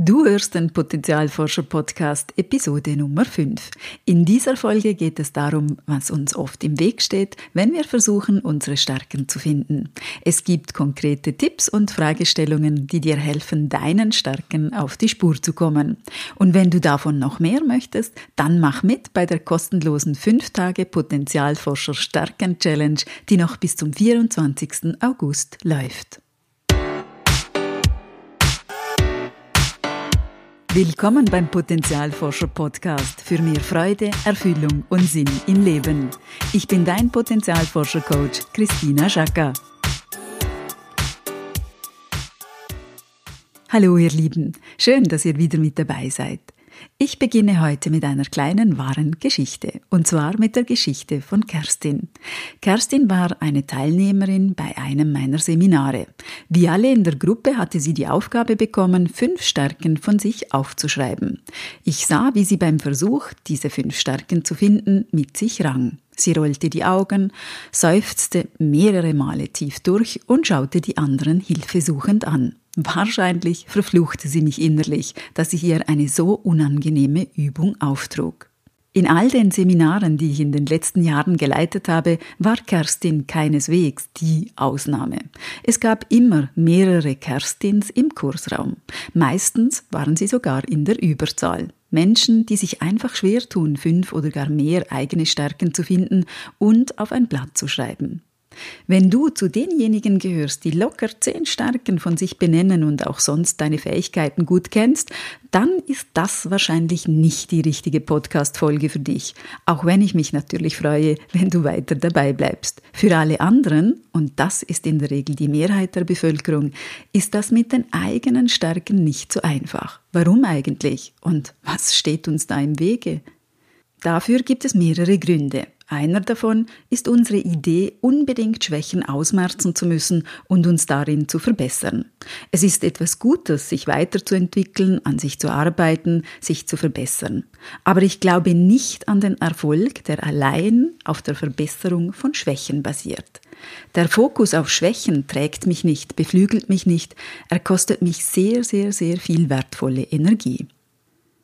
Du hörst den Potenzialforscher Podcast Episode Nummer 5. In dieser Folge geht es darum, was uns oft im Weg steht, wenn wir versuchen, unsere Stärken zu finden. Es gibt konkrete Tipps und Fragestellungen, die dir helfen, deinen Stärken auf die Spur zu kommen. Und wenn du davon noch mehr möchtest, dann mach mit bei der kostenlosen 5 Tage Potenzialforscher Stärken Challenge, die noch bis zum 24. August läuft. Willkommen beim Potenzialforscher Podcast für mehr Freude, Erfüllung und Sinn im Leben. Ich bin dein Potenzialforscher Coach Christina Schaka. Hallo ihr Lieben, schön, dass ihr wieder mit dabei seid. Ich beginne heute mit einer kleinen wahren Geschichte, und zwar mit der Geschichte von Kerstin. Kerstin war eine Teilnehmerin bei einem meiner Seminare. Wie alle in der Gruppe hatte sie die Aufgabe bekommen, fünf Stärken von sich aufzuschreiben. Ich sah, wie sie beim Versuch, diese fünf Stärken zu finden, mit sich rang. Sie rollte die Augen, seufzte mehrere Male tief durch und schaute die anderen hilfesuchend an. Wahrscheinlich verfluchte sie mich innerlich, dass ich ihr eine so unangenehme Übung auftrug. In all den Seminaren, die ich in den letzten Jahren geleitet habe, war Kerstin keineswegs die Ausnahme. Es gab immer mehrere Kerstins im Kursraum. Meistens waren sie sogar in der Überzahl. Menschen, die sich einfach schwer tun, fünf oder gar mehr eigene Stärken zu finden und auf ein Blatt zu schreiben. Wenn du zu denjenigen gehörst, die locker zehn Stärken von sich benennen und auch sonst deine Fähigkeiten gut kennst, dann ist das wahrscheinlich nicht die richtige Podcast-Folge für dich. Auch wenn ich mich natürlich freue, wenn du weiter dabei bleibst. Für alle anderen, und das ist in der Regel die Mehrheit der Bevölkerung, ist das mit den eigenen Stärken nicht so einfach. Warum eigentlich? Und was steht uns da im Wege? Dafür gibt es mehrere Gründe. Einer davon ist unsere Idee, unbedingt Schwächen ausmerzen zu müssen und uns darin zu verbessern. Es ist etwas Gutes, sich weiterzuentwickeln, an sich zu arbeiten, sich zu verbessern. Aber ich glaube nicht an den Erfolg, der allein auf der Verbesserung von Schwächen basiert. Der Fokus auf Schwächen trägt mich nicht, beflügelt mich nicht, er kostet mich sehr, sehr, sehr viel wertvolle Energie.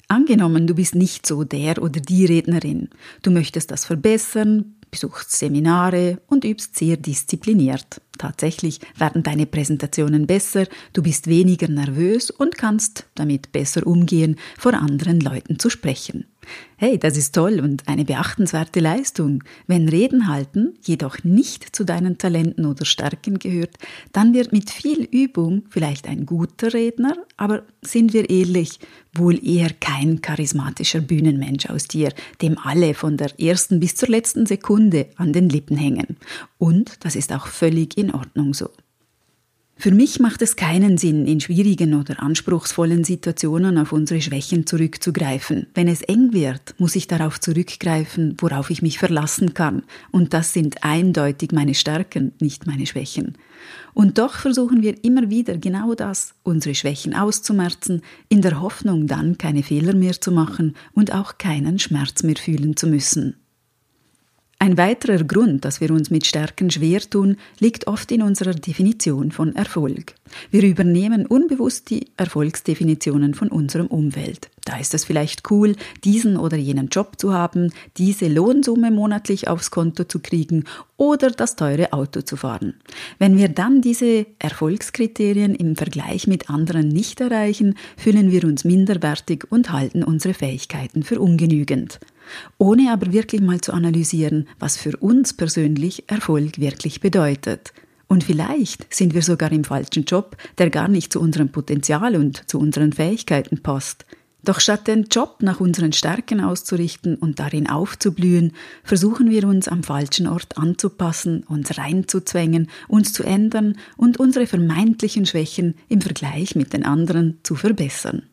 Angenommen, du bist nicht so der oder die Rednerin. Du möchtest das verbessern, besuchst Seminare und übst sehr diszipliniert. Tatsächlich werden deine Präsentationen besser, du bist weniger nervös und kannst damit besser umgehen, vor anderen Leuten zu sprechen. Hey, das ist toll und eine beachtenswerte Leistung. Wenn Reden halten jedoch nicht zu deinen Talenten oder Stärken gehört, dann wird mit viel Übung vielleicht ein guter Redner, aber sind wir ehrlich, wohl eher kein charismatischer Bühnenmensch aus dir, dem alle von der ersten bis zur letzten Sekunde an den Lippen hängen. Und das ist auch völlig in Ordnung so. Für mich macht es keinen Sinn, in schwierigen oder anspruchsvollen Situationen auf unsere Schwächen zurückzugreifen. Wenn es eng wird, muss ich darauf zurückgreifen, worauf ich mich verlassen kann. Und das sind eindeutig meine Stärken, nicht meine Schwächen. Und doch versuchen wir immer wieder genau das, unsere Schwächen auszumerzen, in der Hoffnung dann keine Fehler mehr zu machen und auch keinen Schmerz mehr fühlen zu müssen. Ein weiterer Grund, dass wir uns mit Stärken schwer tun, liegt oft in unserer Definition von Erfolg. Wir übernehmen unbewusst die Erfolgsdefinitionen von unserem Umfeld. Da ist es vielleicht cool, diesen oder jenen Job zu haben, diese Lohnsumme monatlich aufs Konto zu kriegen oder das teure Auto zu fahren. Wenn wir dann diese Erfolgskriterien im Vergleich mit anderen nicht erreichen, fühlen wir uns minderwertig und halten unsere Fähigkeiten für ungenügend ohne aber wirklich mal zu analysieren, was für uns persönlich Erfolg wirklich bedeutet. Und vielleicht sind wir sogar im falschen Job, der gar nicht zu unserem Potenzial und zu unseren Fähigkeiten passt. Doch statt den Job nach unseren Stärken auszurichten und darin aufzublühen, versuchen wir uns am falschen Ort anzupassen, uns reinzuzwängen, uns zu ändern und unsere vermeintlichen Schwächen im Vergleich mit den anderen zu verbessern.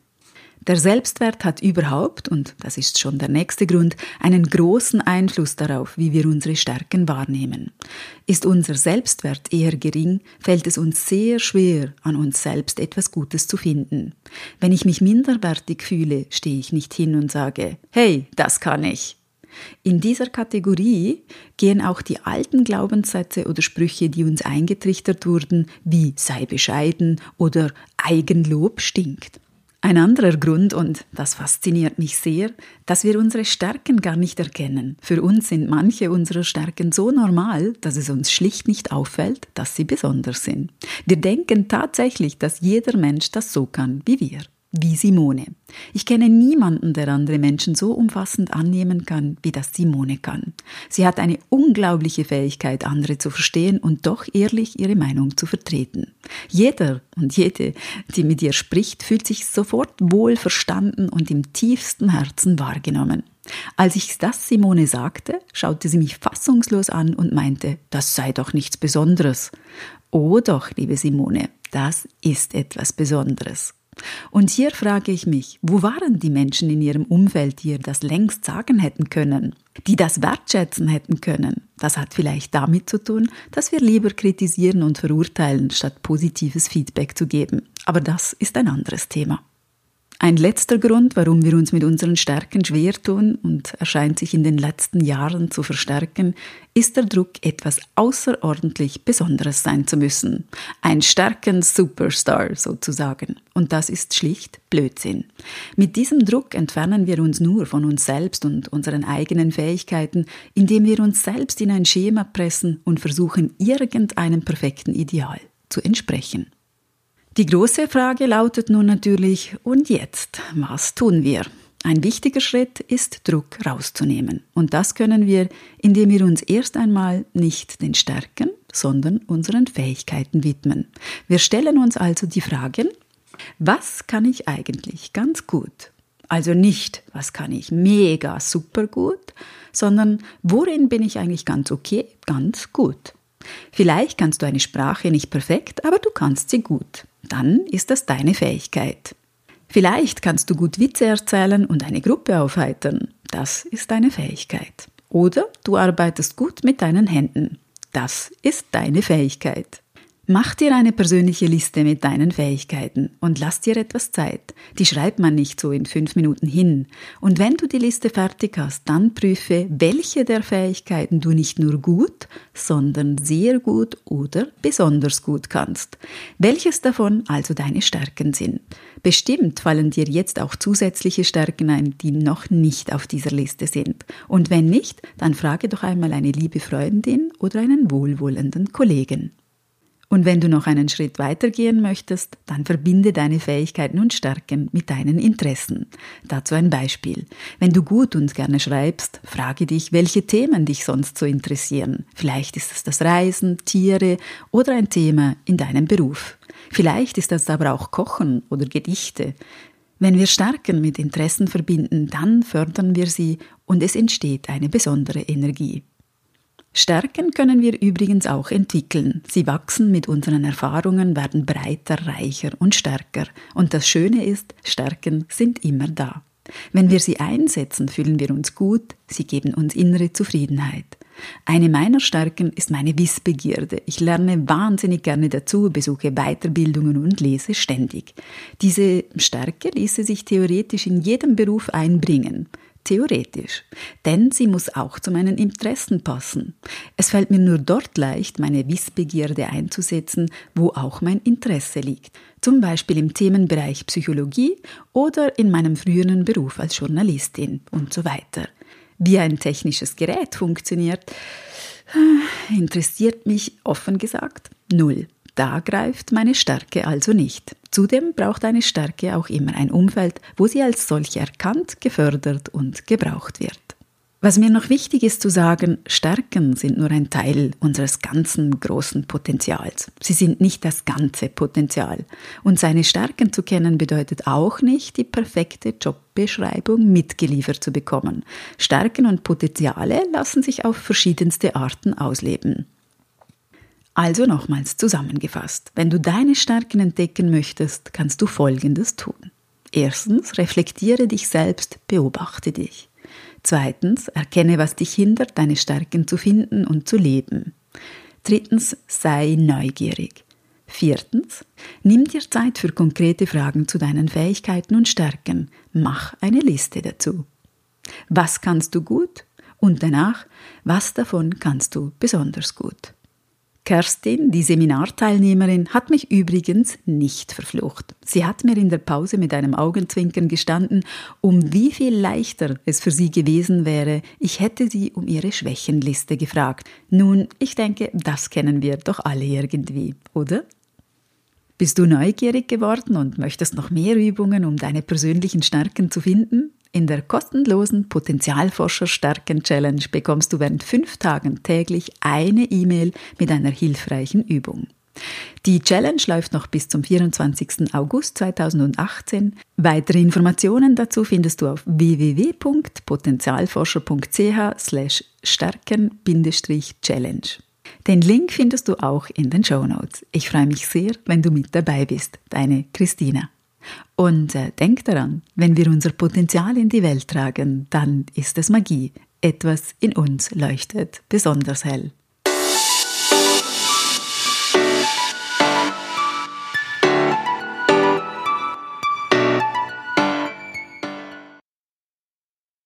Der Selbstwert hat überhaupt, und das ist schon der nächste Grund, einen großen Einfluss darauf, wie wir unsere Stärken wahrnehmen. Ist unser Selbstwert eher gering, fällt es uns sehr schwer, an uns selbst etwas Gutes zu finden. Wenn ich mich minderwertig fühle, stehe ich nicht hin und sage, hey, das kann ich. In dieser Kategorie gehen auch die alten Glaubenssätze oder Sprüche, die uns eingetrichtert wurden, wie sei bescheiden oder Eigenlob stinkt. Ein anderer Grund, und das fasziniert mich sehr, dass wir unsere Stärken gar nicht erkennen. Für uns sind manche unserer Stärken so normal, dass es uns schlicht nicht auffällt, dass sie besonders sind. Wir denken tatsächlich, dass jeder Mensch das so kann wie wir wie Simone. Ich kenne niemanden, der andere Menschen so umfassend annehmen kann, wie das Simone kann. Sie hat eine unglaubliche Fähigkeit, andere zu verstehen und doch ehrlich ihre Meinung zu vertreten. Jeder und jede, die mit ihr spricht, fühlt sich sofort wohl verstanden und im tiefsten Herzen wahrgenommen. Als ich das Simone sagte, schaute sie mich fassungslos an und meinte, das sei doch nichts Besonderes. Oh doch, liebe Simone, das ist etwas Besonderes. Und hier frage ich mich, wo waren die Menschen in ihrem Umfeld, die ihr das längst sagen hätten können, die das wertschätzen hätten können? Das hat vielleicht damit zu tun, dass wir lieber kritisieren und verurteilen, statt positives Feedback zu geben. Aber das ist ein anderes Thema. Ein letzter Grund, warum wir uns mit unseren Stärken schwer tun und erscheint sich in den letzten Jahren zu verstärken, ist der Druck, etwas außerordentlich Besonderes sein zu müssen. Ein Stärken-Superstar sozusagen. Und das ist schlicht Blödsinn. Mit diesem Druck entfernen wir uns nur von uns selbst und unseren eigenen Fähigkeiten, indem wir uns selbst in ein Schema pressen und versuchen, irgendeinem perfekten Ideal zu entsprechen. Die große Frage lautet nun natürlich, und jetzt, was tun wir? Ein wichtiger Schritt ist, Druck rauszunehmen. Und das können wir, indem wir uns erst einmal nicht den Stärken, sondern unseren Fähigkeiten widmen. Wir stellen uns also die Fragen, was kann ich eigentlich ganz gut? Also nicht, was kann ich mega super gut, sondern worin bin ich eigentlich ganz okay, ganz gut. Vielleicht kannst du eine Sprache nicht perfekt, aber du kannst sie gut dann ist das deine Fähigkeit. Vielleicht kannst du gut Witze erzählen und eine Gruppe aufheitern. Das ist deine Fähigkeit. Oder du arbeitest gut mit deinen Händen. Das ist deine Fähigkeit. Mach dir eine persönliche Liste mit deinen Fähigkeiten und lass dir etwas Zeit. Die schreibt man nicht so in fünf Minuten hin. Und wenn du die Liste fertig hast, dann prüfe, welche der Fähigkeiten du nicht nur gut, sondern sehr gut oder besonders gut kannst. Welches davon also deine Stärken sind. Bestimmt fallen dir jetzt auch zusätzliche Stärken ein, die noch nicht auf dieser Liste sind. Und wenn nicht, dann frage doch einmal eine liebe Freundin oder einen wohlwollenden Kollegen. Und wenn du noch einen Schritt weiter gehen möchtest, dann verbinde deine Fähigkeiten und Stärken mit deinen Interessen. Dazu ein Beispiel. Wenn du gut und gerne schreibst, frage dich, welche Themen dich sonst so interessieren. Vielleicht ist es das Reisen, Tiere oder ein Thema in deinem Beruf. Vielleicht ist das aber auch Kochen oder Gedichte. Wenn wir Stärken mit Interessen verbinden, dann fördern wir sie und es entsteht eine besondere Energie. Stärken können wir übrigens auch entwickeln. Sie wachsen mit unseren Erfahrungen, werden breiter, reicher und stärker. Und das Schöne ist, Stärken sind immer da. Wenn wir sie einsetzen, fühlen wir uns gut, sie geben uns innere Zufriedenheit. Eine meiner Stärken ist meine Wissbegierde. Ich lerne wahnsinnig gerne dazu, besuche Weiterbildungen und lese ständig. Diese Stärke ließe sich theoretisch in jedem Beruf einbringen theoretisch, denn sie muss auch zu meinen Interessen passen. Es fällt mir nur dort leicht, meine Wissbegierde einzusetzen, wo auch mein Interesse liegt, zum Beispiel im Themenbereich Psychologie oder in meinem früheren Beruf als Journalistin und so weiter. Wie ein technisches Gerät funktioniert, äh, interessiert mich offen gesagt null. Da greift meine Stärke also nicht. Zudem braucht eine Stärke auch immer ein Umfeld, wo sie als solche erkannt, gefördert und gebraucht wird. Was mir noch wichtig ist zu sagen, Stärken sind nur ein Teil unseres ganzen großen Potenzials. Sie sind nicht das ganze Potenzial. Und seine Stärken zu kennen bedeutet auch nicht, die perfekte Jobbeschreibung mitgeliefert zu bekommen. Stärken und Potenziale lassen sich auf verschiedenste Arten ausleben. Also nochmals zusammengefasst, wenn du deine Stärken entdecken möchtest, kannst du Folgendes tun. Erstens, reflektiere dich selbst, beobachte dich. Zweitens, erkenne, was dich hindert, deine Stärken zu finden und zu leben. Drittens, sei neugierig. Viertens, nimm dir Zeit für konkrete Fragen zu deinen Fähigkeiten und Stärken. Mach eine Liste dazu. Was kannst du gut? Und danach, was davon kannst du besonders gut? Kerstin, die Seminarteilnehmerin, hat mich übrigens nicht verflucht. Sie hat mir in der Pause mit einem Augenzwinkern gestanden, um wie viel leichter es für sie gewesen wäre, ich hätte sie um ihre Schwächenliste gefragt. Nun, ich denke, das kennen wir doch alle irgendwie, oder? Bist du neugierig geworden und möchtest noch mehr Übungen, um deine persönlichen Stärken zu finden? In der kostenlosen Potenzialforscher Stärken Challenge bekommst du während fünf Tagen täglich eine E-Mail mit einer hilfreichen Übung. Die Challenge läuft noch bis zum 24. August 2018. Weitere Informationen dazu findest du auf www.potenzialforscher.ch slash stärken-challenge. Den Link findest du auch in den Show Notes. Ich freue mich sehr, wenn du mit dabei bist. Deine Christina. Und äh, denk daran, wenn wir unser Potenzial in die Welt tragen, dann ist es Magie. Etwas in uns leuchtet besonders hell.